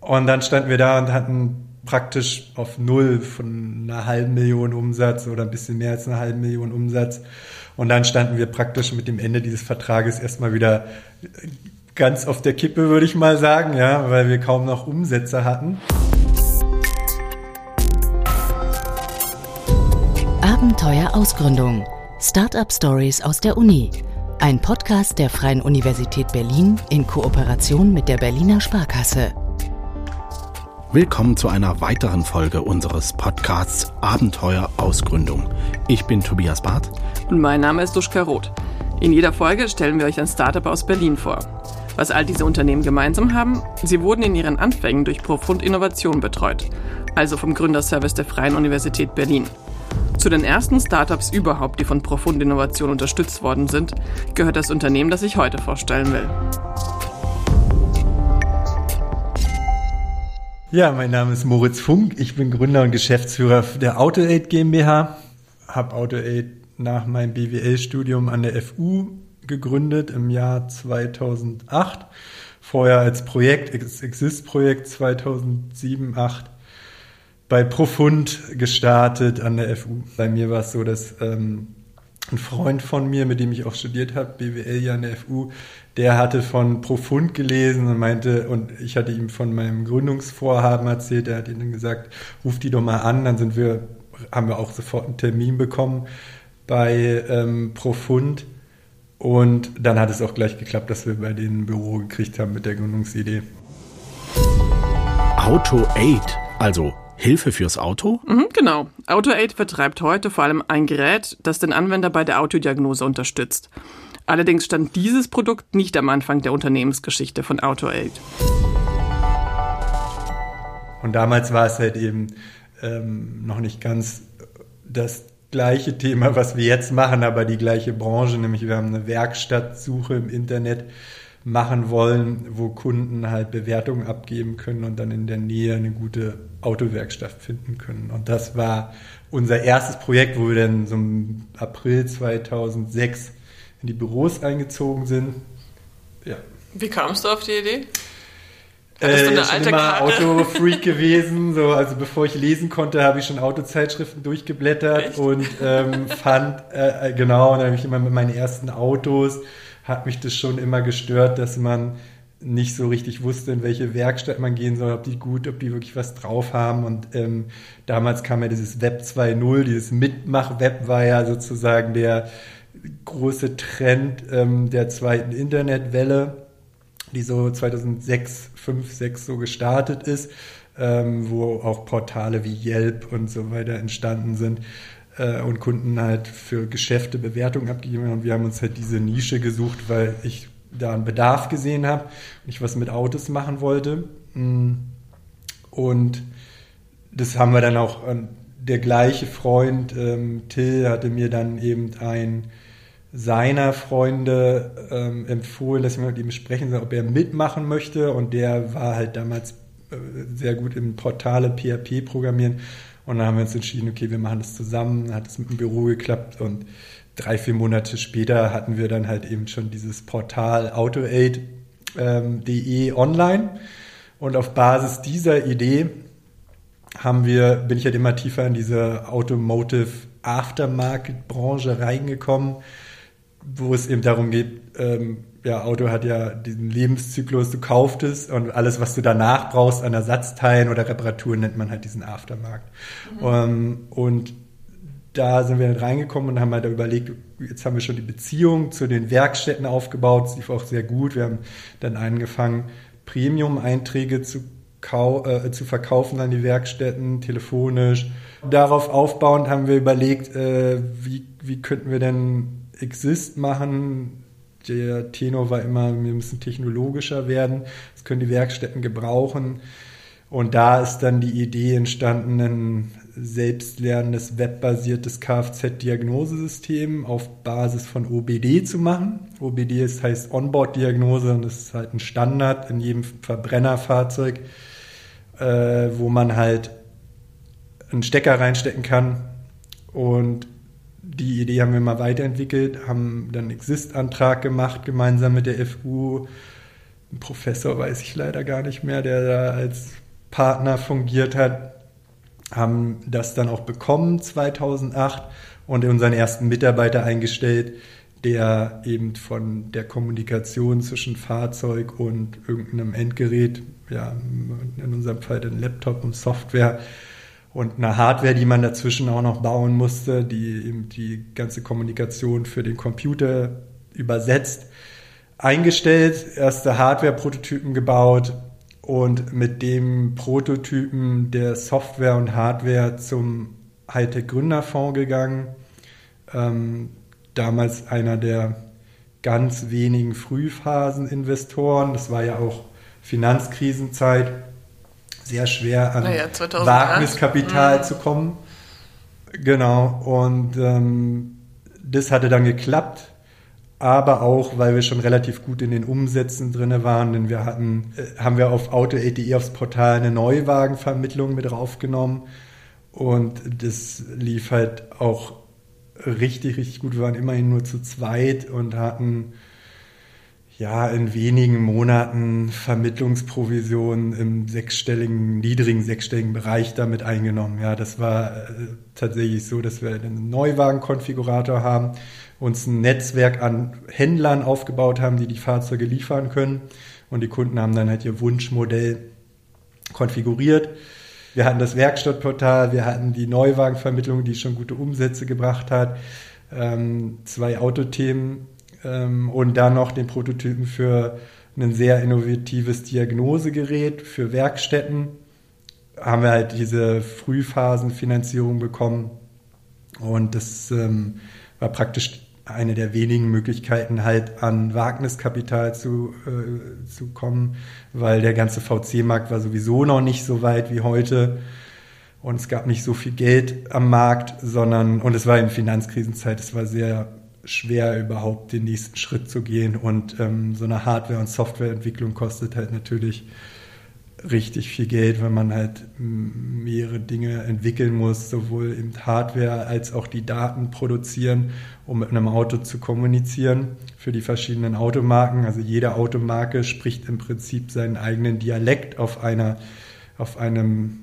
Und dann standen wir da und hatten praktisch auf Null von einer halben Million Umsatz oder ein bisschen mehr als einer halben Million Umsatz. Und dann standen wir praktisch mit dem Ende dieses Vertrages erstmal wieder ganz auf der Kippe, würde ich mal sagen, ja, weil wir kaum noch Umsätze hatten. Abenteuer Ausgründung. Startup Stories aus der Uni. Ein Podcast der Freien Universität Berlin in Kooperation mit der Berliner Sparkasse. Willkommen zu einer weiteren Folge unseres Podcasts Abenteuer Ausgründung. Ich bin Tobias Barth. Und mein Name ist Duschka Roth. In jeder Folge stellen wir euch ein Startup aus Berlin vor. Was all diese Unternehmen gemeinsam haben, sie wurden in ihren Anfängen durch Profund Innovation betreut, also vom Gründerservice der Freien Universität Berlin. Zu den ersten Startups überhaupt, die von Profund Innovation unterstützt worden sind, gehört das Unternehmen, das ich heute vorstellen will. Ja, mein Name ist Moritz Funk. Ich bin Gründer und Geschäftsführer der AutoAid GmbH. Habe AutoAid nach meinem BWL-Studium an der FU gegründet im Jahr 2008. Vorher als Projekt, Exist-Projekt 2007, 2008 bei Profund gestartet an der FU. Bei mir war es so, dass ähm, ein Freund von mir, mit dem ich auch studiert habe, BWL ja an der FU, der hatte von Profund gelesen und meinte, und ich hatte ihm von meinem Gründungsvorhaben erzählt, er hat ihnen gesagt, ruf die doch mal an, dann sind wir, haben wir auch sofort einen Termin bekommen bei ähm, Profund. Und dann hat es auch gleich geklappt, dass wir bei denen ein Büro gekriegt haben mit der Gründungsidee. Auto 8, also Hilfe fürs Auto? Mhm, genau. AutoAid vertreibt heute vor allem ein Gerät, das den Anwender bei der Autodiagnose unterstützt. Allerdings stand dieses Produkt nicht am Anfang der Unternehmensgeschichte von AutoAid. Und damals war es halt eben ähm, noch nicht ganz das gleiche Thema, was wir jetzt machen, aber die gleiche Branche, nämlich wir haben eine Werkstattsuche im Internet machen wollen, wo Kunden halt Bewertungen abgeben können und dann in der Nähe eine gute Autowerkstatt finden können. Und das war unser erstes Projekt, wo wir dann so im April 2006 in die Büros eingezogen sind. Ja. Wie kamst du auf die Idee? Hattest du äh, alte immer Autofreak gewesen. So, also bevor ich lesen konnte, habe ich schon Autozeitschriften durchgeblättert Echt? und ähm, fand, äh, genau, und dann habe ich immer mit meinen ersten Autos hat mich das schon immer gestört, dass man nicht so richtig wusste, in welche Werkstatt man gehen soll, ob die gut, ob die wirklich was drauf haben. Und ähm, damals kam ja dieses Web 2.0, dieses Mitmach-Web war ja sozusagen der große Trend ähm, der zweiten Internetwelle, die so 2006, 5, 6 so gestartet ist, ähm, wo auch Portale wie Yelp und so weiter entstanden sind äh, und Kunden halt für Geschäfte Bewertungen abgegeben haben. Wir haben uns halt diese Nische gesucht, weil ich da einen Bedarf gesehen habe und ich was mit Autos machen wollte. Mm. Und das haben wir dann auch, der gleiche Freund, ähm, Till, hatte mir dann eben ein seiner Freunde ähm, empfohlen, dass ich mit ihm sprechen soll, ob er mitmachen möchte. Und der war halt damals äh, sehr gut im Portale PHP programmieren und dann haben wir uns entschieden, okay, wir machen das zusammen. Hat es mit dem Büro geklappt und drei, vier Monate später hatten wir dann halt eben schon dieses Portal autoaid.de ähm, online. Und auf Basis dieser Idee haben wir, bin ich halt immer tiefer in diese Automotive Aftermarket Branche reingekommen, wo es eben darum geht, ähm, ja, Auto hat ja diesen Lebenszyklus, du kauft es und alles, was du danach brauchst an Ersatzteilen oder Reparaturen, nennt man halt diesen Aftermarkt. Mhm. Um, ähm, und da sind wir dann reingekommen und haben halt überlegt, jetzt haben wir schon die Beziehung zu den Werkstätten aufgebaut, sie lief auch sehr gut. Wir haben dann angefangen, Premium-Einträge zu, äh, zu verkaufen an die Werkstätten, telefonisch. Darauf aufbauend haben wir überlegt, äh, wie, wie könnten wir denn Exist machen, der Tenor war immer, wir müssen technologischer werden, das können die Werkstätten gebrauchen. Und da ist dann die Idee entstanden, ein selbstlernendes webbasiertes Kfz-Diagnosesystem auf Basis von OBD zu machen. OBD ist, heißt Onboard-Diagnose und das ist halt ein Standard in jedem Verbrennerfahrzeug, äh, wo man halt einen Stecker reinstecken kann und die Idee haben wir mal weiterentwickelt, haben dann Exist-Antrag gemacht, gemeinsam mit der FU, ein Professor weiß ich leider gar nicht mehr, der da als Partner fungiert hat, haben das dann auch bekommen 2008 und unseren ersten Mitarbeiter eingestellt, der eben von der Kommunikation zwischen Fahrzeug und irgendeinem Endgerät, ja, in unserem Fall den Laptop und Software und eine Hardware, die man dazwischen auch noch bauen musste, die eben die ganze Kommunikation für den Computer übersetzt, eingestellt, erste Hardware-Prototypen gebaut und mit dem Prototypen der Software und Hardware zum Hightech Gründerfonds gegangen. Ähm, damals einer der ganz wenigen Frühphasen-Investoren. Das war ja auch Finanzkrisenzeit. Sehr schwer an ja, Wagniskapital mhm. zu kommen. Genau. Und ähm, das hatte dann geklappt aber auch, weil wir schon relativ gut in den Umsätzen drin waren, denn wir hatten, äh, haben wir auf Auto.de aufs Portal eine Neuwagenvermittlung mit draufgenommen und das lief halt auch richtig, richtig gut. Wir waren immerhin nur zu zweit und hatten ja in wenigen Monaten Vermittlungsprovisionen im sechsstelligen, niedrigen sechsstelligen Bereich damit eingenommen. Ja, das war äh, tatsächlich so, dass wir einen Neuwagenkonfigurator haben uns ein Netzwerk an Händlern aufgebaut haben, die die Fahrzeuge liefern können. Und die Kunden haben dann halt ihr Wunschmodell konfiguriert. Wir hatten das Werkstattportal, wir hatten die Neuwagenvermittlung, die schon gute Umsätze gebracht hat, ähm, zwei Autothemen ähm, und dann noch den Prototypen für ein sehr innovatives Diagnosegerät für Werkstätten. Haben wir halt diese Frühphasenfinanzierung bekommen und das ähm, war praktisch eine der wenigen Möglichkeiten, halt an Wagniskapital zu, äh, zu kommen, weil der ganze VC-Markt war sowieso noch nicht so weit wie heute und es gab nicht so viel Geld am Markt, sondern, und es war in Finanzkrisenzeit, es war sehr schwer überhaupt den nächsten Schritt zu gehen und ähm, so eine Hardware- und Softwareentwicklung kostet halt natürlich richtig viel Geld, wenn man halt mehrere Dinge entwickeln muss, sowohl eben Hardware als auch die Daten produzieren, um mit einem Auto zu kommunizieren für die verschiedenen Automarken. Also jede Automarke spricht im Prinzip seinen eigenen Dialekt auf einer, auf einem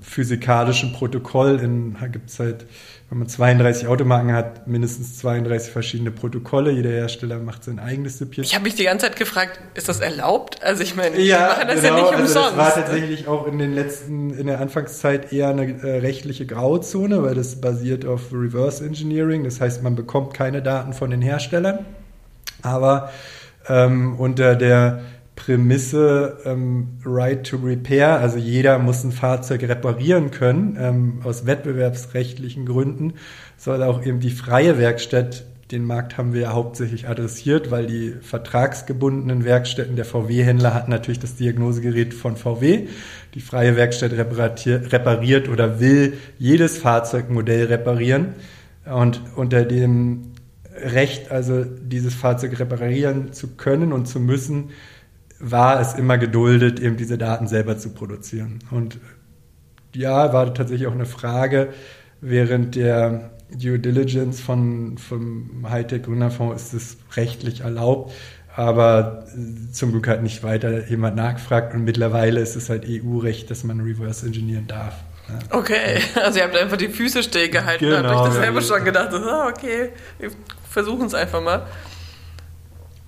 physikalischen Protokoll. In, da gibt es halt wenn man 32 Automarken hat, mindestens 32 verschiedene Protokolle. Jeder Hersteller macht sein eigenes Süppchen. Ich habe mich die ganze Zeit gefragt, ist das erlaubt? Also ich meine, ja, die machen das genau, ja nicht umsonst. Also das war tatsächlich auch in den letzten, in der Anfangszeit eher eine äh, rechtliche Grauzone, weil das basiert auf Reverse Engineering. Das heißt, man bekommt keine Daten von den Herstellern. Aber ähm, unter der Prämisse ähm, Right to Repair, also jeder muss ein Fahrzeug reparieren können, ähm, aus wettbewerbsrechtlichen Gründen, soll auch eben die freie Werkstatt, den Markt haben wir ja hauptsächlich adressiert, weil die vertragsgebundenen Werkstätten der VW-Händler hatten natürlich das Diagnosegerät von VW. Die freie Werkstatt repariert oder will jedes Fahrzeugmodell reparieren. Und unter dem Recht, also dieses Fahrzeug reparieren zu können und zu müssen, war es immer geduldet, eben diese Daten selber zu produzieren. Und ja, war tatsächlich auch eine Frage während der Due Diligence von, vom Hightech Gründerfonds ist es rechtlich erlaubt, aber zum Glück hat nicht weiter jemand nachgefragt und mittlerweile ist es halt EU-Recht, dass man reverse engineeren darf. Ja. Okay, also ihr habt einfach die Füße still gehalten genau, und habt euch das selber schon gedacht, oh, okay, wir versuchen es einfach mal.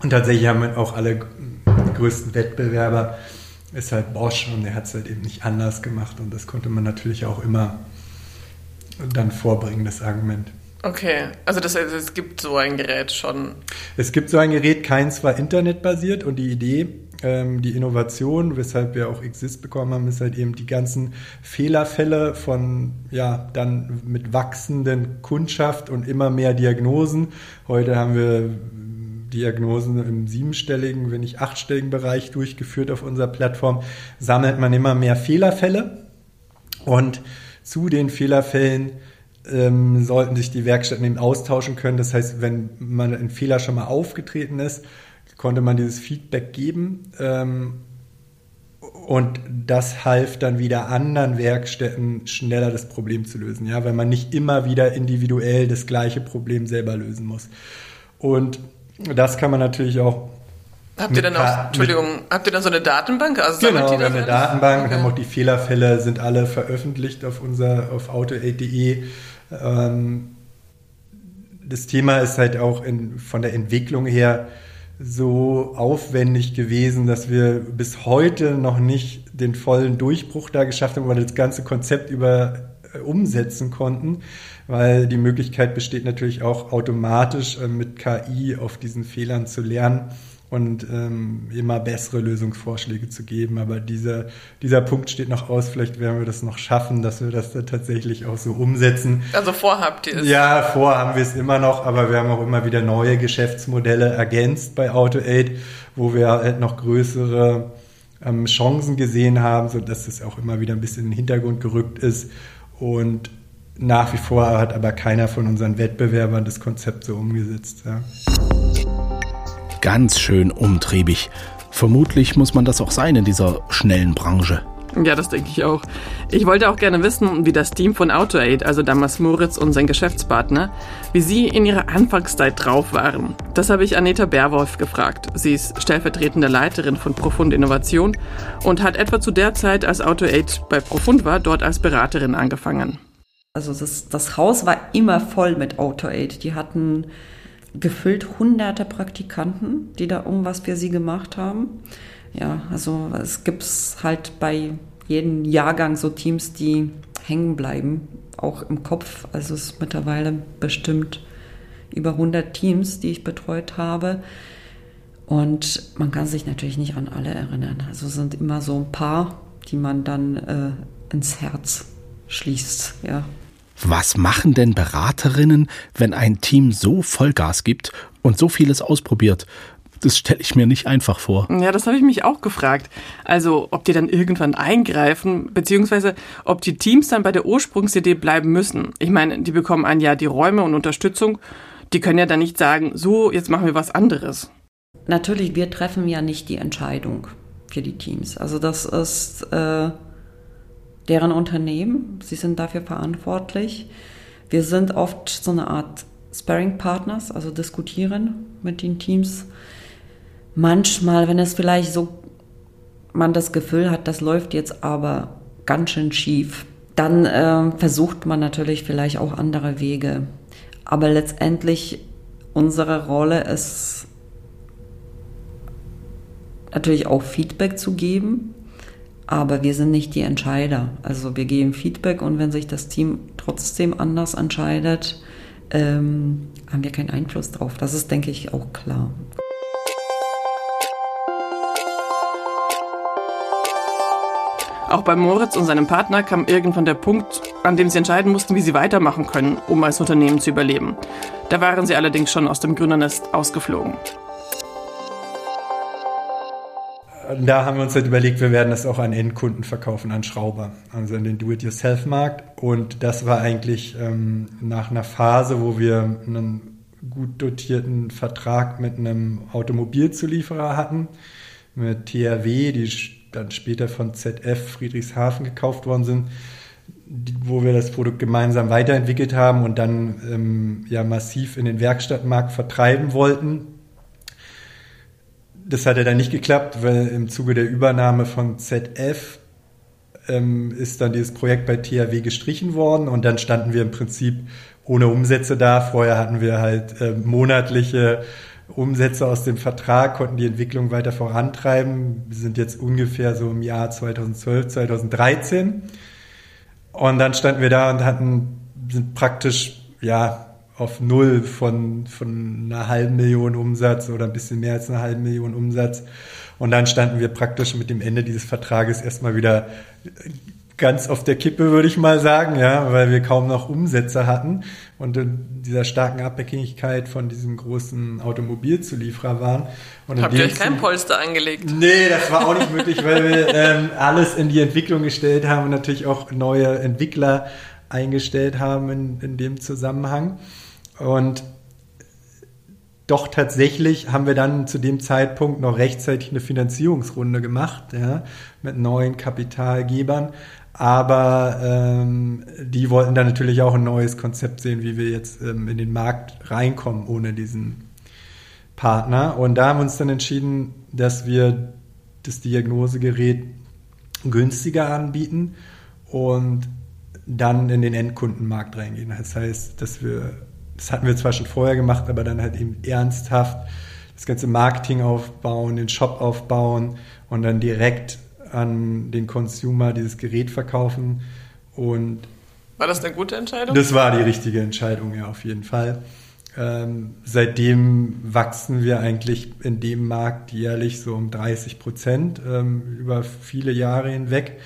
Und tatsächlich haben auch alle größten Wettbewerber ist halt Bosch und der hat es halt eben nicht anders gemacht und das konnte man natürlich auch immer dann vorbringen, das Argument. Okay, also das heißt, es gibt so ein Gerät schon. Es gibt so ein Gerät, keins war internetbasiert und die Idee, ähm, die Innovation, weshalb wir auch Exist bekommen haben, ist halt eben die ganzen Fehlerfälle von, ja, dann mit wachsenden Kundschaft und immer mehr Diagnosen. Heute haben wir Diagnosen im siebenstelligen, wenn nicht achtstelligen Bereich durchgeführt auf unserer Plattform, sammelt man immer mehr Fehlerfälle. Und zu den Fehlerfällen ähm, sollten sich die Werkstätten eben austauschen können. Das heißt, wenn man ein Fehler schon mal aufgetreten ist, konnte man dieses Feedback geben. Ähm, und das half dann wieder anderen Werkstätten schneller das Problem zu lösen, ja, weil man nicht immer wieder individuell das gleiche Problem selber lösen muss. Und das kann man natürlich auch Habt ihr dann auch, Entschuldigung, habt ihr dann so eine Datenbank? Also genau, wir haben eine Datenbank, okay. haben auch die Fehlerfälle, sind alle veröffentlicht auf unser, auf auto8.de. Ähm, das Thema ist halt auch in, von der Entwicklung her so aufwendig gewesen, dass wir bis heute noch nicht den vollen Durchbruch da geschafft haben, weil das ganze Konzept über äh, umsetzen konnten, weil die Möglichkeit besteht natürlich auch automatisch äh, mit KI auf diesen Fehlern zu lernen und ähm, immer bessere Lösungsvorschläge zu geben. Aber dieser, dieser Punkt steht noch aus. Vielleicht werden wir das noch schaffen, dass wir das dann tatsächlich auch so umsetzen. Also vorhabt ihr es? Ja, vor haben wir es immer noch, aber wir haben auch immer wieder neue Geschäftsmodelle ergänzt bei AutoAid, wo wir halt noch größere ähm, Chancen gesehen haben, sodass es auch immer wieder ein bisschen in den Hintergrund gerückt ist. Und nach wie vor hat aber keiner von unseren Wettbewerbern das Konzept so umgesetzt. Ja ganz schön umtriebig. Vermutlich muss man das auch sein in dieser schnellen Branche. Ja, das denke ich auch. Ich wollte auch gerne wissen, wie das Team von AutoAid, also damals Moritz und sein Geschäftspartner, wie sie in ihrer Anfangszeit drauf waren. Das habe ich Aneta Berwolf gefragt. Sie ist stellvertretende Leiterin von Profund Innovation und hat etwa zu der Zeit, als AutoAid bei Profund war, dort als Beraterin angefangen. Also das, das Haus war immer voll mit AutoAid. Die hatten gefüllt hunderte Praktikanten, die da irgendwas für sie gemacht haben. Ja, also es gibt halt bei jedem Jahrgang so Teams, die hängen bleiben, auch im Kopf. Also es ist mittlerweile bestimmt über 100 Teams, die ich betreut habe. Und man kann sich natürlich nicht an alle erinnern. Also es sind immer so ein paar, die man dann äh, ins Herz schließt, ja. Was machen denn Beraterinnen, wenn ein Team so Vollgas gibt und so vieles ausprobiert? Das stelle ich mir nicht einfach vor. Ja, das habe ich mich auch gefragt. Also, ob die dann irgendwann eingreifen, beziehungsweise ob die Teams dann bei der Ursprungsidee bleiben müssen. Ich meine, die bekommen ein Jahr die Räume und Unterstützung. Die können ja dann nicht sagen, so, jetzt machen wir was anderes. Natürlich, wir treffen ja nicht die Entscheidung für die Teams. Also, das ist. Äh deren Unternehmen. Sie sind dafür verantwortlich. Wir sind oft so eine Art Sparring-Partners, also diskutieren mit den Teams. Manchmal, wenn es vielleicht so, man das Gefühl hat, das läuft jetzt aber ganz schön schief, dann äh, versucht man natürlich vielleicht auch andere Wege. Aber letztendlich unsere Rolle ist natürlich auch Feedback zu geben aber wir sind nicht die Entscheider. Also wir geben Feedback und wenn sich das Team trotzdem anders entscheidet, ähm, haben wir keinen Einfluss drauf. Das ist, denke ich, auch klar. Auch bei Moritz und seinem Partner kam irgendwann der Punkt, an dem sie entscheiden mussten, wie sie weitermachen können, um als Unternehmen zu überleben. Da waren sie allerdings schon aus dem Gründernest ausgeflogen da haben wir uns halt überlegt, wir werden das auch an Endkunden verkaufen, an Schrauber, also an den Do-it-yourself-Markt. Und das war eigentlich ähm, nach einer Phase, wo wir einen gut dotierten Vertrag mit einem Automobilzulieferer hatten, mit TRW, die dann später von ZF Friedrichshafen gekauft worden sind, wo wir das Produkt gemeinsam weiterentwickelt haben und dann ähm, ja massiv in den Werkstattmarkt vertreiben wollten das hat ja dann nicht geklappt, weil im Zuge der Übernahme von ZF ähm, ist dann dieses Projekt bei THW gestrichen worden und dann standen wir im Prinzip ohne Umsätze da. Vorher hatten wir halt äh, monatliche Umsätze aus dem Vertrag, konnten die Entwicklung weiter vorantreiben. Wir sind jetzt ungefähr so im Jahr 2012, 2013. Und dann standen wir da und hatten, sind praktisch, ja, auf null von, von einer halben Million Umsatz oder ein bisschen mehr als einer halben Million Umsatz. Und dann standen wir praktisch mit dem Ende dieses Vertrages erstmal wieder ganz auf der Kippe, würde ich mal sagen, ja, weil wir kaum noch Umsätze hatten und in dieser starken Abhängigkeit von diesem großen Automobilzulieferer waren. Und Habt ihr euch kein Polster angelegt? Nee, das war auch nicht möglich, weil wir ähm, alles in die Entwicklung gestellt haben und natürlich auch neue Entwickler eingestellt haben in, in dem Zusammenhang. Und doch tatsächlich haben wir dann zu dem Zeitpunkt noch rechtzeitig eine Finanzierungsrunde gemacht, ja, mit neuen Kapitalgebern. Aber ähm, die wollten dann natürlich auch ein neues Konzept sehen, wie wir jetzt ähm, in den Markt reinkommen ohne diesen Partner. Und da haben wir uns dann entschieden, dass wir das Diagnosegerät günstiger anbieten und dann in den Endkundenmarkt reingehen. Das heißt, dass wir, das hatten wir zwar schon vorher gemacht, aber dann halt eben ernsthaft das ganze Marketing aufbauen, den Shop aufbauen und dann direkt an den Consumer dieses Gerät verkaufen. Und war das eine gute Entscheidung? Das war die richtige Entscheidung, ja, auf jeden Fall. Ähm, seitdem wachsen wir eigentlich in dem Markt jährlich so um 30 Prozent ähm, über viele Jahre hinweg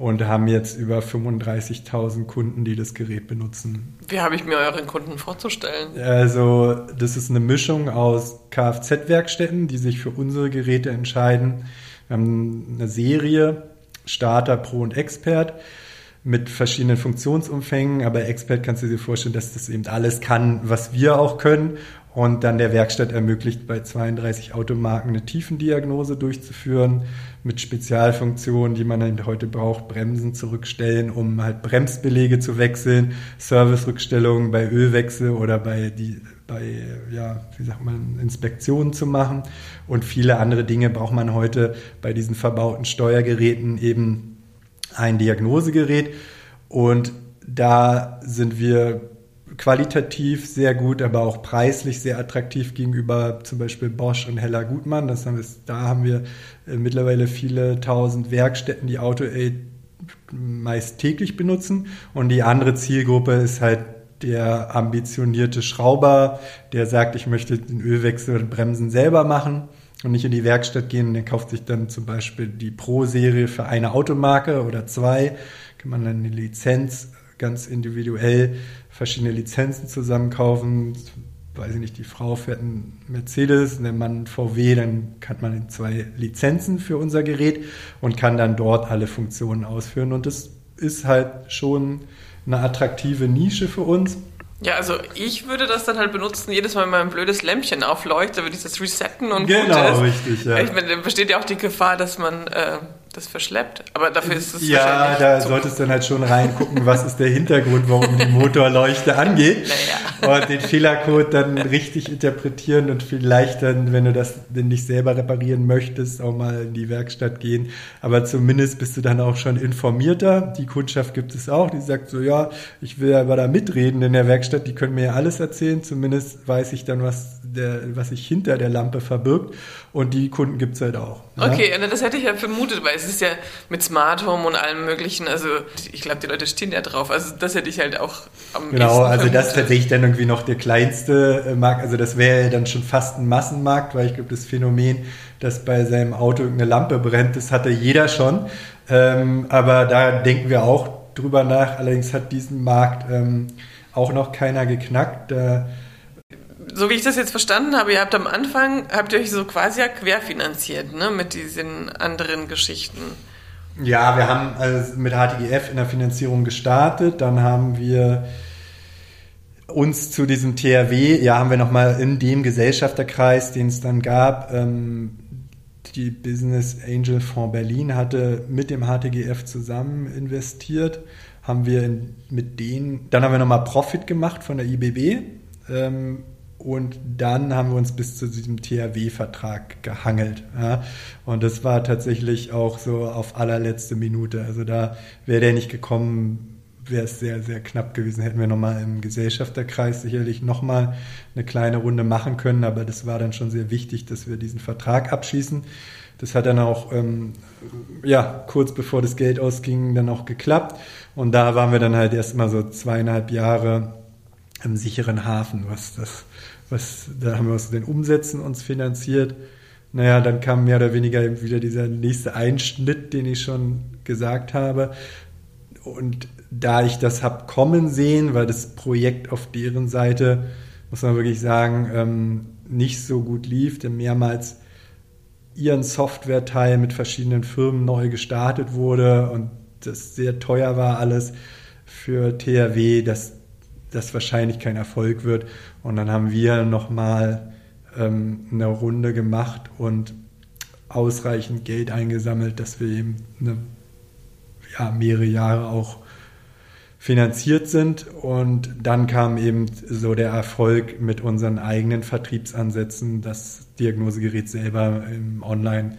und haben jetzt über 35.000 Kunden, die das Gerät benutzen. Wie habe ich mir euren Kunden vorzustellen? Also das ist eine Mischung aus Kfz-Werkstätten, die sich für unsere Geräte entscheiden. Wir haben eine Serie Starter, Pro und Expert mit verschiedenen Funktionsumfängen, aber Expert kannst du dir vorstellen, dass das eben alles kann, was wir auch können. Und dann der Werkstatt ermöglicht, bei 32 Automarken eine Tiefendiagnose durchzuführen mit Spezialfunktionen, die man halt heute braucht, Bremsen zurückstellen, um halt Bremsbelege zu wechseln, Servicerückstellungen bei Ölwechsel oder bei die bei ja, wie sagt man, Inspektionen zu machen. Und viele andere Dinge braucht man heute bei diesen verbauten Steuergeräten eben ein Diagnosegerät und da sind wir qualitativ sehr gut, aber auch preislich sehr attraktiv gegenüber zum Beispiel Bosch und Heller Gutmann. Das haben wir, da haben wir äh, mittlerweile viele tausend Werkstätten, die AutoAid meist täglich benutzen. Und die andere Zielgruppe ist halt der ambitionierte Schrauber, der sagt, ich möchte den Ölwechsel und Bremsen selber machen und nicht in die Werkstatt gehen der kauft sich dann zum Beispiel die Pro-Serie für eine Automarke oder zwei, kann man dann eine Lizenz ganz individuell verschiedene Lizenzen zusammenkaufen. Weiß ich nicht, die Frau fährt einen Mercedes, der Mann VW, dann hat man zwei Lizenzen für unser Gerät und kann dann dort alle Funktionen ausführen. Und das ist halt schon eine attraktive Nische für uns. Ja, also ich würde das dann halt benutzen, jedes Mal, wenn mein blödes Lämpchen aufleuchtet, würde ich das resetten und genau, gut ist. richtig, ja. Ich meine, dann besteht ja auch die Gefahr, dass man äh, das verschleppt. Aber dafür ist es Ja, da solltest du dann halt schon reingucken, was ist der Hintergrund, warum die Motorleuchte angeht. Naja. Und den Fehlercode dann richtig interpretieren und vielleicht dann, wenn du das denn nicht selber reparieren möchtest, auch mal in die Werkstatt gehen. Aber zumindest bist du dann auch schon informierter. Die Kundschaft gibt es auch, die sagt so, ja, ich will aber da mitreden in der Werkstatt, die können mir ja alles erzählen. Zumindest weiß ich dann, was, der, was sich hinter der Lampe verbirgt. Und die Kunden gibt es halt auch. Okay, ja? das hätte ich ja vermutet, weil es ist ja mit Smart Home und allem möglichen, also ich glaube, die Leute stehen ja drauf. Also das hätte ich halt auch am Genau, also vermutet. das ist tatsächlich dann irgendwie noch der kleinste äh, Markt. Also das wäre dann schon fast ein Massenmarkt, weil ich glaube, das Phänomen, dass bei seinem Auto eine Lampe brennt, das hatte jeder schon. Ähm, aber da denken wir auch drüber nach. Allerdings hat diesen Markt ähm, auch noch keiner geknackt. Da so wie ich das jetzt verstanden habe, ihr habt am Anfang, habt ihr euch so quasi ja querfinanziert, ne, mit diesen anderen Geschichten. Ja, wir haben also mit HTGF in der Finanzierung gestartet, dann haben wir uns zu diesem THW, ja, haben wir nochmal in dem Gesellschafterkreis, den es dann gab, ähm, die Business Angel Fonds Berlin hatte mit dem HTGF zusammen investiert, haben wir in, mit denen, dann haben wir nochmal Profit gemacht von der IBB, ähm, und dann haben wir uns bis zu diesem THW-Vertrag gehangelt. Ja. Und das war tatsächlich auch so auf allerletzte Minute. Also da wäre der nicht gekommen, wäre es sehr, sehr knapp gewesen. Hätten wir nochmal im Gesellschafterkreis sicherlich nochmal eine kleine Runde machen können. Aber das war dann schon sehr wichtig, dass wir diesen Vertrag abschließen. Das hat dann auch, ähm, ja, kurz bevor das Geld ausging, dann auch geklappt. Und da waren wir dann halt erstmal so zweieinhalb Jahre im sicheren Hafen, was das was, da haben wir aus den Umsätzen uns finanziert. Naja, dann kam mehr oder weniger wieder dieser nächste Einschnitt, den ich schon gesagt habe. Und da ich das habe kommen sehen, weil das Projekt auf deren Seite, muss man wirklich sagen, ähm, nicht so gut lief, denn mehrmals ihren Softwareteil mit verschiedenen Firmen neu gestartet wurde und das sehr teuer war alles für THW, dass das wahrscheinlich kein Erfolg wird. Und dann haben wir nochmal ähm, eine Runde gemacht und ausreichend Geld eingesammelt, dass wir eben eine, ja, mehrere Jahre auch finanziert sind. Und dann kam eben so der Erfolg mit unseren eigenen Vertriebsansätzen, das Diagnosegerät selber im Online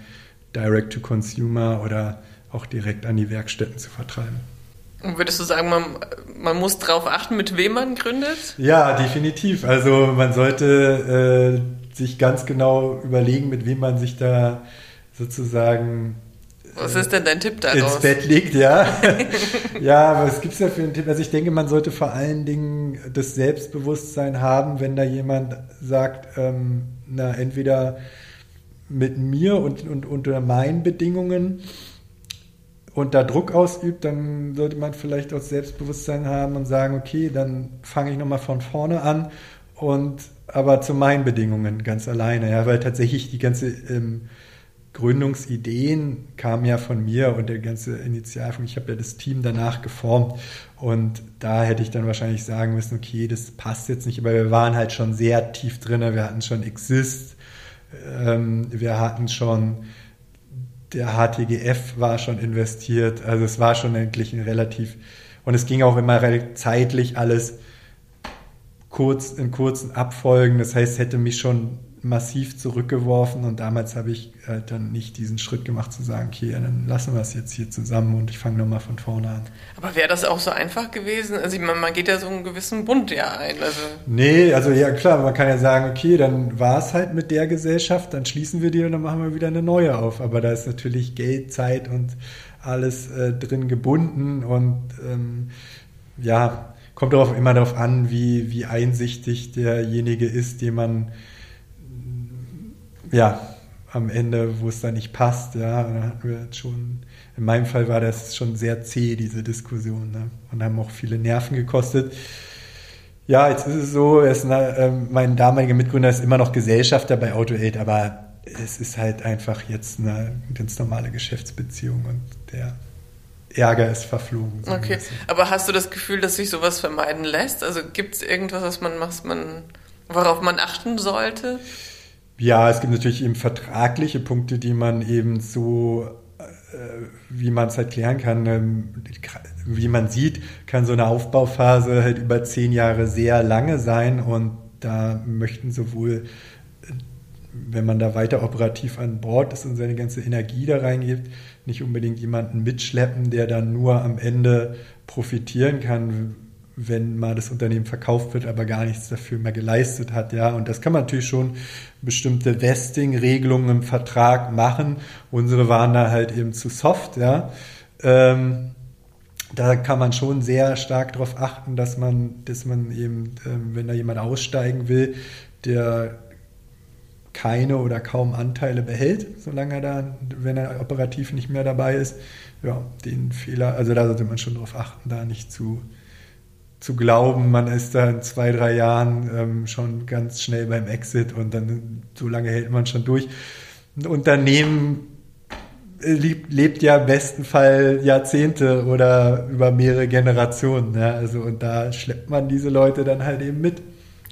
Direct-to-Consumer oder auch direkt an die Werkstätten zu vertreiben. Und würdest du sagen, man, man muss darauf achten, mit wem man gründet? Ja, definitiv. Also man sollte äh, sich ganz genau überlegen, mit wem man sich da sozusagen was ist denn dein Tipp daraus? Ins Bett liegt, ja. ja, was gibt es da für einen Tipp? Also ich denke, man sollte vor allen Dingen das Selbstbewusstsein haben, wenn da jemand sagt, ähm, na, entweder mit mir und, und unter meinen Bedingungen und da Druck ausübt, dann sollte man vielleicht auch Selbstbewusstsein haben und sagen, okay, dann fange ich nochmal von vorne an und aber zu meinen Bedingungen ganz alleine, ja, weil tatsächlich die ganze ähm, Gründungsideen kamen ja von mir und der ganze Initialfunk. Ich habe ja das Team danach geformt und da hätte ich dann wahrscheinlich sagen müssen, okay, das passt jetzt nicht, aber wir waren halt schon sehr tief drin. Wir hatten schon Exist, ähm, wir hatten schon der HTGF war schon investiert, also es war schon endlich ein relativ und es ging auch immer zeitlich alles kurz in kurzen Abfolgen. Das heißt, hätte mich schon massiv zurückgeworfen und damals habe ich halt dann nicht diesen Schritt gemacht zu sagen, okay, dann lassen wir es jetzt hier zusammen und ich fange nochmal von vorne an. Aber wäre das auch so einfach gewesen? Also man, man geht ja so einen gewissen Bund ja ein. Also nee, also ja klar, man kann ja sagen, okay, dann war es halt mit der Gesellschaft, dann schließen wir die und dann machen wir wieder eine neue auf. Aber da ist natürlich Geld, Zeit und alles äh, drin gebunden und ähm, ja, kommt auch immer darauf an, wie, wie einsichtig derjenige ist, den man ja, am Ende, wo es dann nicht passt, ja, dann hatten wir schon, in meinem Fall war das schon sehr zäh, diese Diskussion, ne? und haben auch viele Nerven gekostet. Ja, jetzt ist es so, ist, äh, mein damaliger Mitgründer ist immer noch Gesellschafter bei AutoAid, aber es ist halt einfach jetzt eine ganz normale Geschäftsbeziehung und der Ärger ist verflogen. So okay, aber hast du das Gefühl, dass sich sowas vermeiden lässt? Also gibt es irgendwas, was man, was man, worauf man achten sollte? Ja, es gibt natürlich eben vertragliche Punkte, die man eben so, äh, wie man es halt klären kann. Ähm, wie man sieht, kann so eine Aufbauphase halt über zehn Jahre sehr lange sein und da möchten sowohl, wenn man da weiter operativ an Bord ist und seine ganze Energie da reingibt, nicht unbedingt jemanden mitschleppen, der dann nur am Ende profitieren kann, wenn mal das Unternehmen verkauft wird, aber gar nichts dafür mehr geleistet hat, ja. Und das kann man natürlich schon bestimmte Vesting-Regelungen im Vertrag machen. Unsere waren da halt eben zu soft, ja. Ähm, da kann man schon sehr stark darauf achten, dass man, dass man eben, ähm, wenn da jemand aussteigen will, der keine oder kaum Anteile behält, solange er da, wenn er operativ nicht mehr dabei ist, ja, den Fehler, also da sollte man schon darauf achten, da nicht zu, zu glauben, man ist da in zwei, drei Jahren ähm, schon ganz schnell beim Exit und dann so lange hält man schon durch. Ein Unternehmen lebt, lebt ja im besten Fall Jahrzehnte oder über mehrere Generationen. Ja? Also und da schleppt man diese Leute dann halt eben mit.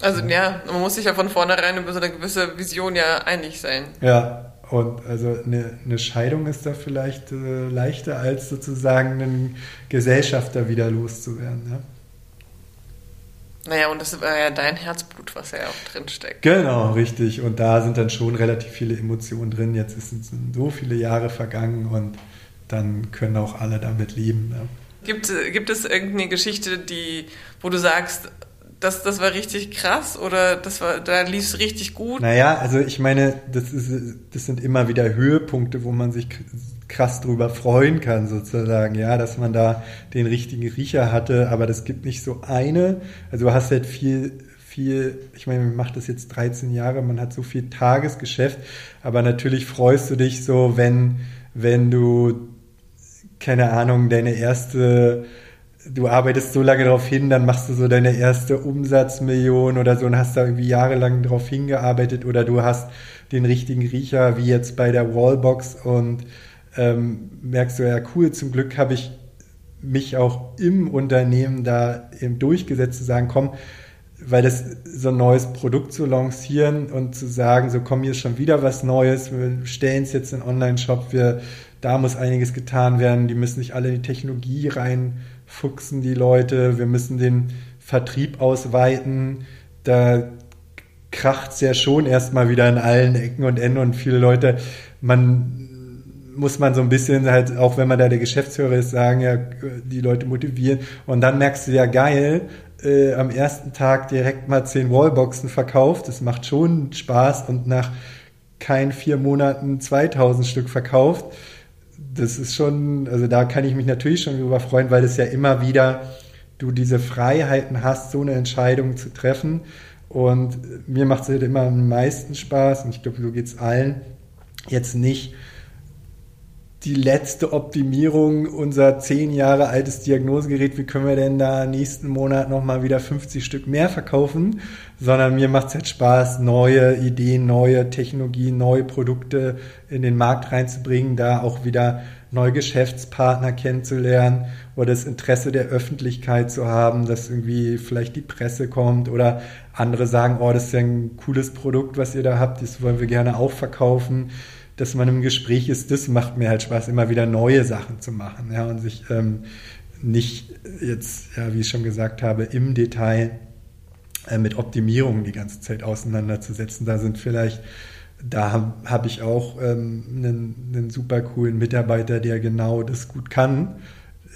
Also ja, man muss sich ja von vornherein über so eine gewisse Vision ja einig sein. Ja, und also eine, eine Scheidung ist da vielleicht äh, leichter, als sozusagen einen Gesellschafter wieder loszuwerden. Ja? Naja, und das war ja dein Herzblut, was ja auch drin steckt. Genau, richtig. Und da sind dann schon relativ viele Emotionen drin. Jetzt sind so viele Jahre vergangen und dann können auch alle damit leben. Ne? Gibt, gibt es irgendeine Geschichte, die, wo du sagst, das, das war richtig krass oder das war, da lief es richtig gut? Naja, also ich meine, das, ist, das sind immer wieder Höhepunkte, wo man sich krass drüber freuen kann, sozusagen, ja, dass man da den richtigen Riecher hatte, aber das gibt nicht so eine. Also du hast halt viel, viel, ich meine, man macht das jetzt 13 Jahre, man hat so viel Tagesgeschäft, aber natürlich freust du dich so, wenn, wenn du, keine Ahnung, deine erste du arbeitest so lange darauf hin, dann machst du so deine erste Umsatzmillion oder so und hast da irgendwie jahrelang darauf hingearbeitet oder du hast den richtigen Riecher, wie jetzt bei der Wallbox und ähm, merkst du, ja cool, zum Glück habe ich mich auch im Unternehmen da eben durchgesetzt zu sagen, komm, weil das so ein neues Produkt zu lancieren und zu sagen, so komm, hier ist schon wieder was Neues, wir stellen es jetzt in Online-Shop, wir da muss einiges getan werden. Die müssen sich alle in die Technologie reinfuchsen, die Leute. Wir müssen den Vertrieb ausweiten. Da kracht es ja schon erstmal wieder in allen Ecken und Enden und viele Leute, man muss man so ein bisschen halt, auch wenn man da der Geschäftsführer ist, sagen, ja, die Leute motivieren. Und dann merkst du ja geil, äh, am ersten Tag direkt mal zehn Wallboxen verkauft. Das macht schon Spaß und nach kein vier Monaten 2000 Stück verkauft. Das ist schon, also da kann ich mich natürlich schon drüber freuen, weil es ja immer wieder du diese Freiheiten hast, so eine Entscheidung zu treffen. Und mir macht es halt immer am meisten Spaß, und ich glaube, so geht es allen, jetzt nicht die letzte Optimierung unser zehn Jahre altes Diagnosegerät, wie können wir denn da nächsten Monat nochmal wieder 50 Stück mehr verkaufen, sondern mir macht es halt Spaß, neue Ideen, neue Technologien, neue Produkte in den Markt reinzubringen, da auch wieder neue Geschäftspartner kennenzulernen oder das Interesse der Öffentlichkeit zu haben, dass irgendwie vielleicht die Presse kommt oder andere sagen, oh, das ist ja ein cooles Produkt, was ihr da habt, das wollen wir gerne auch verkaufen dass man im Gespräch ist, das macht mir halt Spaß, immer wieder neue Sachen zu machen, ja, und sich ähm, nicht jetzt, ja, wie ich schon gesagt habe, im Detail äh, mit Optimierungen die ganze Zeit auseinanderzusetzen. Da sind vielleicht, da habe hab ich auch ähm, einen, einen super coolen Mitarbeiter, der genau das gut kann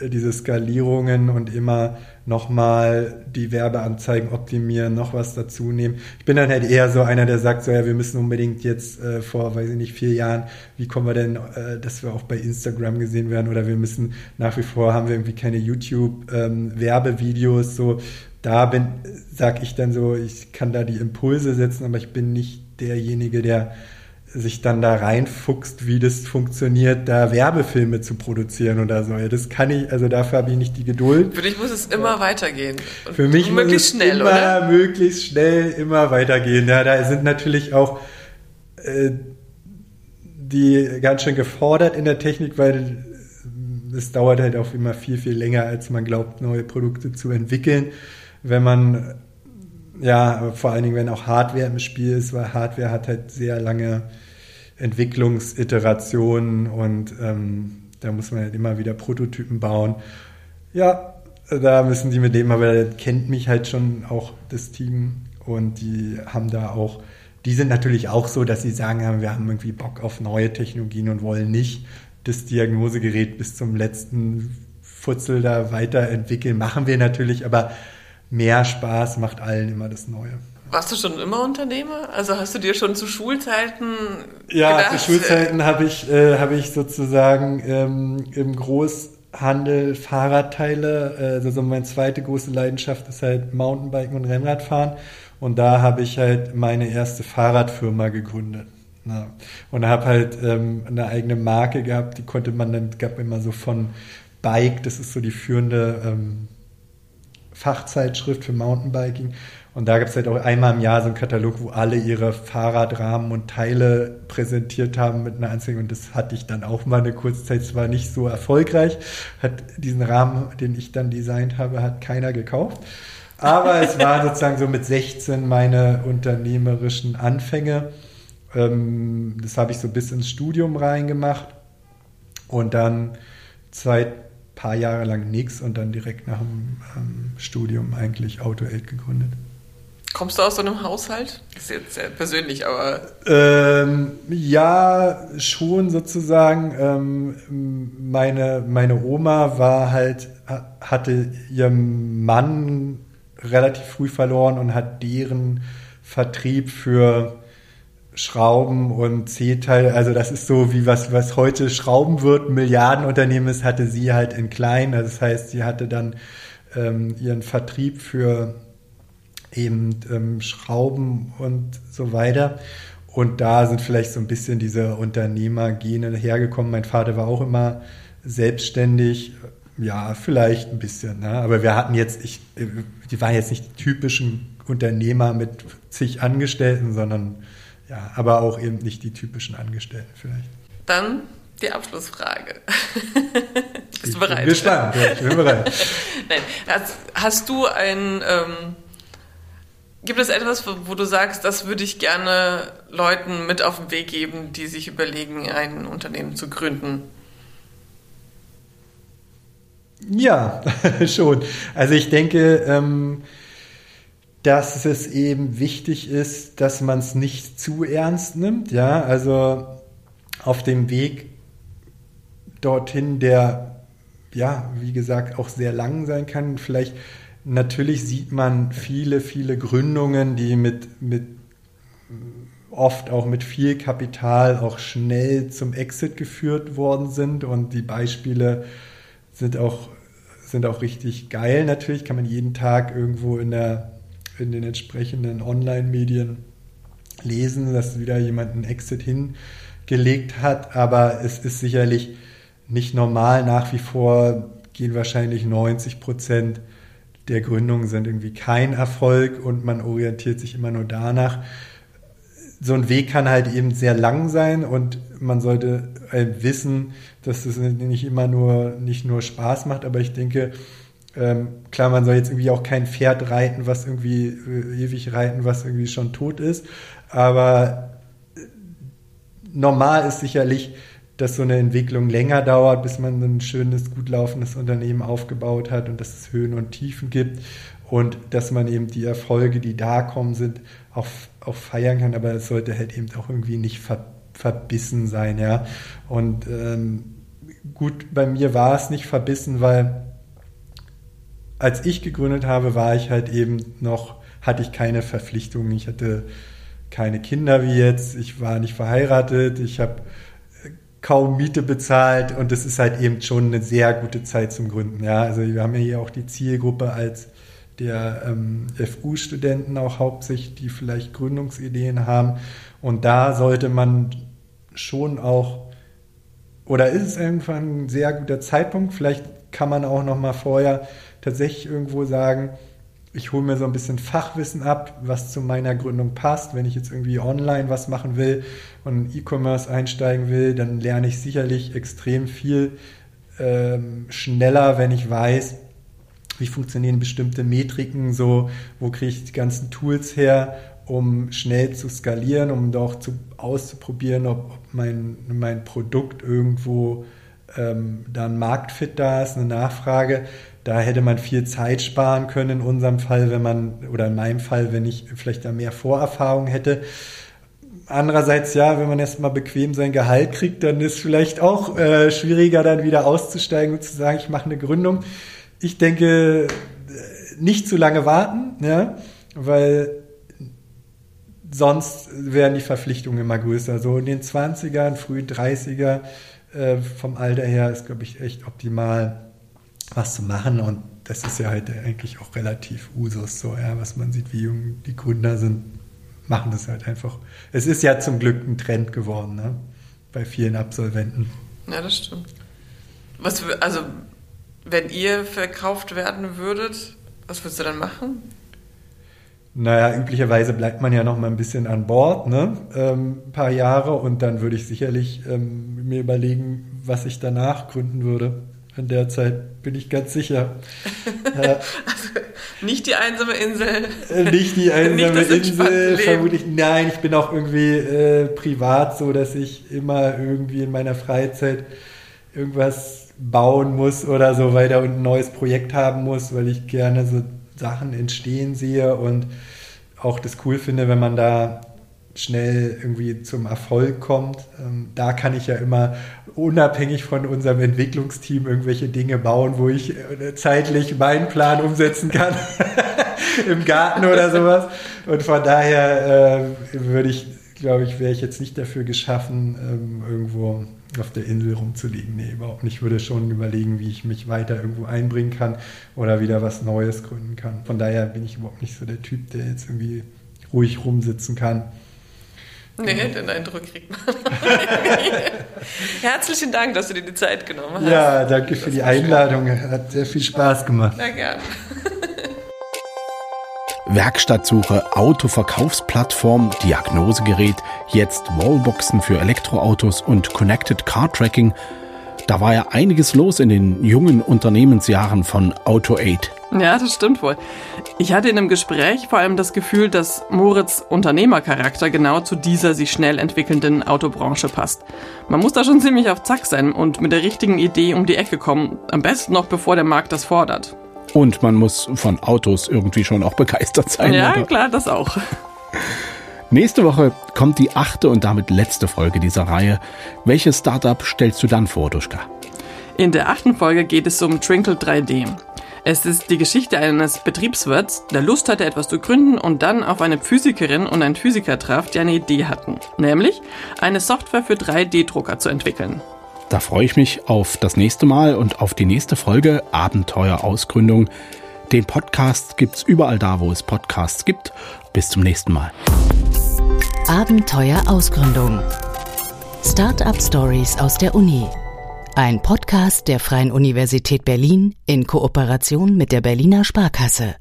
diese Skalierungen und immer nochmal die Werbeanzeigen optimieren, noch was dazu nehmen. Ich bin dann halt eher so einer, der sagt so, ja, wir müssen unbedingt jetzt äh, vor, weiß ich nicht, vier Jahren, wie kommen wir denn, äh, dass wir auch bei Instagram gesehen werden oder wir müssen nach wie vor haben wir irgendwie keine YouTube-Werbevideos, ähm, so. Da bin, sag ich dann so, ich kann da die Impulse setzen, aber ich bin nicht derjenige, der sich dann da reinfuchst, wie das funktioniert, da Werbefilme zu produzieren oder so. Ja, das kann ich, also dafür habe ich nicht die Geduld. Für dich muss es immer ja. weitergehen. Und Für mich möglichst muss es schnell, immer oder? möglichst schnell immer weitergehen. Ja, da sind natürlich auch äh, die ganz schön gefordert in der Technik, weil es dauert halt auch immer viel, viel länger, als man glaubt, neue Produkte zu entwickeln. Wenn man ja, vor allen Dingen, wenn auch Hardware im Spiel ist, weil Hardware hat halt sehr lange Entwicklungsiterationen und ähm, da muss man halt immer wieder Prototypen bauen. Ja, da müssen die mit leben, aber da kennt mich halt schon auch das Team und die haben da auch, die sind natürlich auch so, dass sie sagen, wir haben irgendwie Bock auf neue Technologien und wollen nicht das Diagnosegerät bis zum letzten Futzel da weiterentwickeln. Machen wir natürlich, aber mehr Spaß macht allen immer das Neue. Warst du schon immer Unternehmer? Also hast du dir schon zu Schulzeiten Ja, gedacht? zu Schulzeiten habe ich, äh, hab ich sozusagen ähm, im Großhandel Fahrradteile, äh, also meine zweite große Leidenschaft ist halt Mountainbiken und Rennradfahren. Und da habe ich halt meine erste Fahrradfirma gegründet. Ja. Und habe halt ähm, eine eigene Marke gehabt, die konnte man dann, gab immer so von Bike, das ist so die führende ähm, Fachzeitschrift für Mountainbiking. Und da gibt es halt auch einmal im Jahr so einen Katalog, wo alle ihre Fahrradrahmen und Teile präsentiert haben mit einer Anzeige. Und das hatte ich dann auch mal eine kurze Zeit. Es war nicht so erfolgreich. Hat diesen Rahmen, den ich dann designt habe, hat keiner gekauft. Aber es war sozusagen so mit 16 meine unternehmerischen Anfänge. Ähm, das habe ich so bis ins Studium reingemacht. Und dann zwei, paar Jahre lang nichts und dann direkt nach dem ähm, Studium eigentlich AutoAid gegründet. Kommst du aus so einem Haushalt? Das ist jetzt sehr persönlich, aber. Ähm, ja, schon sozusagen. Ähm, meine, meine Oma war halt, hatte ihren Mann relativ früh verloren und hat deren Vertrieb für Schrauben und C-Teil, also das ist so wie was, was heute Schrauben wird, Milliardenunternehmen ist, hatte sie halt in klein. Also das heißt, sie hatte dann ähm, ihren Vertrieb für eben ähm, Schrauben und so weiter. Und da sind vielleicht so ein bisschen diese Unternehmergene hergekommen. Mein Vater war auch immer selbstständig. Ja, vielleicht ein bisschen. Ne? Aber wir hatten jetzt, ich, die waren jetzt nicht die typischen Unternehmer mit zig Angestellten, sondern ja, aber auch eben nicht die typischen Angestellten vielleicht. Dann die Abschlussfrage. Bist ich du bereit? Bin gespannt, ja, ich bin bereit. Nein. Hast, hast du ein, ähm, gibt es etwas, wo du sagst, das würde ich gerne Leuten mit auf den Weg geben, die sich überlegen, ein Unternehmen zu gründen? Ja, schon. Also ich denke, ähm, dass es eben wichtig ist, dass man es nicht zu ernst nimmt. Ja, also auf dem Weg dorthin, der ja, wie gesagt, auch sehr lang sein kann. Vielleicht natürlich sieht man viele, viele Gründungen, die mit, mit oft auch mit viel Kapital auch schnell zum Exit geführt worden sind und die Beispiele sind auch sind auch richtig geil natürlich, kann man jeden Tag irgendwo in der in den entsprechenden Online-Medien lesen, dass wieder jemand einen Exit hingelegt hat. Aber es ist sicherlich nicht normal. Nach wie vor gehen wahrscheinlich 90 Prozent der Gründungen sind irgendwie kein Erfolg und man orientiert sich immer nur danach. So ein Weg kann halt eben sehr lang sein und man sollte wissen, dass es nicht immer nur, nicht nur Spaß macht, aber ich denke, ähm, klar, man soll jetzt irgendwie auch kein Pferd reiten, was irgendwie äh, ewig reiten, was irgendwie schon tot ist. Aber normal ist sicherlich, dass so eine Entwicklung länger dauert, bis man ein schönes, gut laufendes Unternehmen aufgebaut hat und dass es Höhen und Tiefen gibt und dass man eben die Erfolge, die da kommen sind, auch, auch feiern kann. Aber es sollte halt eben auch irgendwie nicht ver, verbissen sein, ja. Und ähm, gut, bei mir war es nicht verbissen, weil als ich gegründet habe, war ich halt eben noch, hatte ich keine Verpflichtungen. Ich hatte keine Kinder wie jetzt. Ich war nicht verheiratet. Ich habe kaum Miete bezahlt und das ist halt eben schon eine sehr gute Zeit zum Gründen. Ja, also wir haben ja hier auch die Zielgruppe als der ähm, FU-Studenten auch hauptsächlich, die vielleicht Gründungsideen haben. Und da sollte man schon auch, oder ist es irgendwann ein sehr guter Zeitpunkt, vielleicht kann man auch noch mal vorher tatsächlich irgendwo sagen, ich hole mir so ein bisschen Fachwissen ab, was zu meiner Gründung passt. Wenn ich jetzt irgendwie online was machen will und E-Commerce einsteigen will, dann lerne ich sicherlich extrem viel ähm, schneller, wenn ich weiß, wie funktionieren bestimmte Metriken, so wo kriege ich die ganzen Tools her, um schnell zu skalieren, um doch zu, auszuprobieren, ob, ob mein, mein Produkt irgendwo ähm, da ein Marktfit da ist, eine Nachfrage. Da hätte man viel Zeit sparen können in unserem Fall, wenn man, oder in meinem Fall, wenn ich vielleicht da mehr Vorerfahrung hätte. Andererseits, ja, wenn man erstmal bequem sein Gehalt kriegt, dann ist vielleicht auch äh, schwieriger, dann wieder auszusteigen und zu sagen, ich mache eine Gründung. Ich denke, nicht zu lange warten, ja, weil sonst werden die Verpflichtungen immer größer. So in den 20ern, frühen 30er äh, vom Alter her ist, glaube ich, echt optimal was zu machen. Und das ist ja heute eigentlich auch relativ Usus, so, ja, was man sieht, wie jung die Gründer sind, machen das halt einfach. Es ist ja zum Glück ein Trend geworden, ne? bei vielen Absolventen. Ja, das stimmt. Was, also, wenn ihr verkauft werden würdet, was würdest du dann machen? Naja, üblicherweise bleibt man ja noch mal ein bisschen an Bord, ne? Ähm, ein paar Jahre und dann würde ich sicherlich ähm, mir überlegen, was ich danach gründen würde in der Zeit, bin ich ganz sicher. also, nicht die einsame Insel. Äh, nicht die einsame nicht Insel, vermutlich. Nein, ich bin auch irgendwie äh, privat so, dass ich immer irgendwie in meiner Freizeit irgendwas bauen muss oder so weiter und ein neues Projekt haben muss, weil ich gerne so Sachen entstehen sehe und auch das cool finde, wenn man da schnell irgendwie zum Erfolg kommt. Ähm, da kann ich ja immer unabhängig von unserem Entwicklungsteam irgendwelche Dinge bauen, wo ich äh, zeitlich meinen Plan umsetzen kann. Im Garten oder sowas. Und von daher äh, würde ich, glaube ich, wäre ich jetzt nicht dafür geschaffen, ähm, irgendwo auf der Insel rumzuliegen. Nee, überhaupt nicht. Ich würde schon überlegen, wie ich mich weiter irgendwo einbringen kann oder wieder was Neues gründen kann. Von daher bin ich überhaupt nicht so der Typ, der jetzt irgendwie ruhig rumsitzen kann Nee, den Eindruck kriegt man. Herzlichen Dank, dass du dir die Zeit genommen hast. Ja, danke für die Einladung. Hat sehr viel Spaß gemacht. Sehr gerne. Werkstattsuche, Autoverkaufsplattform, Diagnosegerät, jetzt Wallboxen für Elektroautos und Connected Car Tracking. Da war ja einiges los in den jungen Unternehmensjahren von AutoAid. Ja, das stimmt wohl. Ich hatte in einem Gespräch vor allem das Gefühl, dass Moritz Unternehmercharakter genau zu dieser sich schnell entwickelnden Autobranche passt. Man muss da schon ziemlich auf Zack sein und mit der richtigen Idee um die Ecke kommen, am besten noch bevor der Markt das fordert. Und man muss von Autos irgendwie schon auch begeistert sein. Ja, oder? klar, das auch. Nächste Woche kommt die achte und damit letzte Folge dieser Reihe. Welches Startup stellst du dann vor, Duschka? In der achten Folge geht es um Trinkle 3D. Es ist die Geschichte eines Betriebswirts, der Lust hatte, etwas zu gründen und dann auf eine Physikerin und einen Physiker traf, die eine Idee hatten, nämlich eine Software für 3D-Drucker zu entwickeln. Da freue ich mich auf das nächste Mal und auf die nächste Folge Abenteuer Ausgründung. Den Podcast gibt's überall da, wo es Podcasts gibt. Bis zum nächsten Mal. Abenteuer Ausgründung. Startup Stories aus der Uni. Ein Podcast der Freien Universität Berlin in Kooperation mit der Berliner Sparkasse.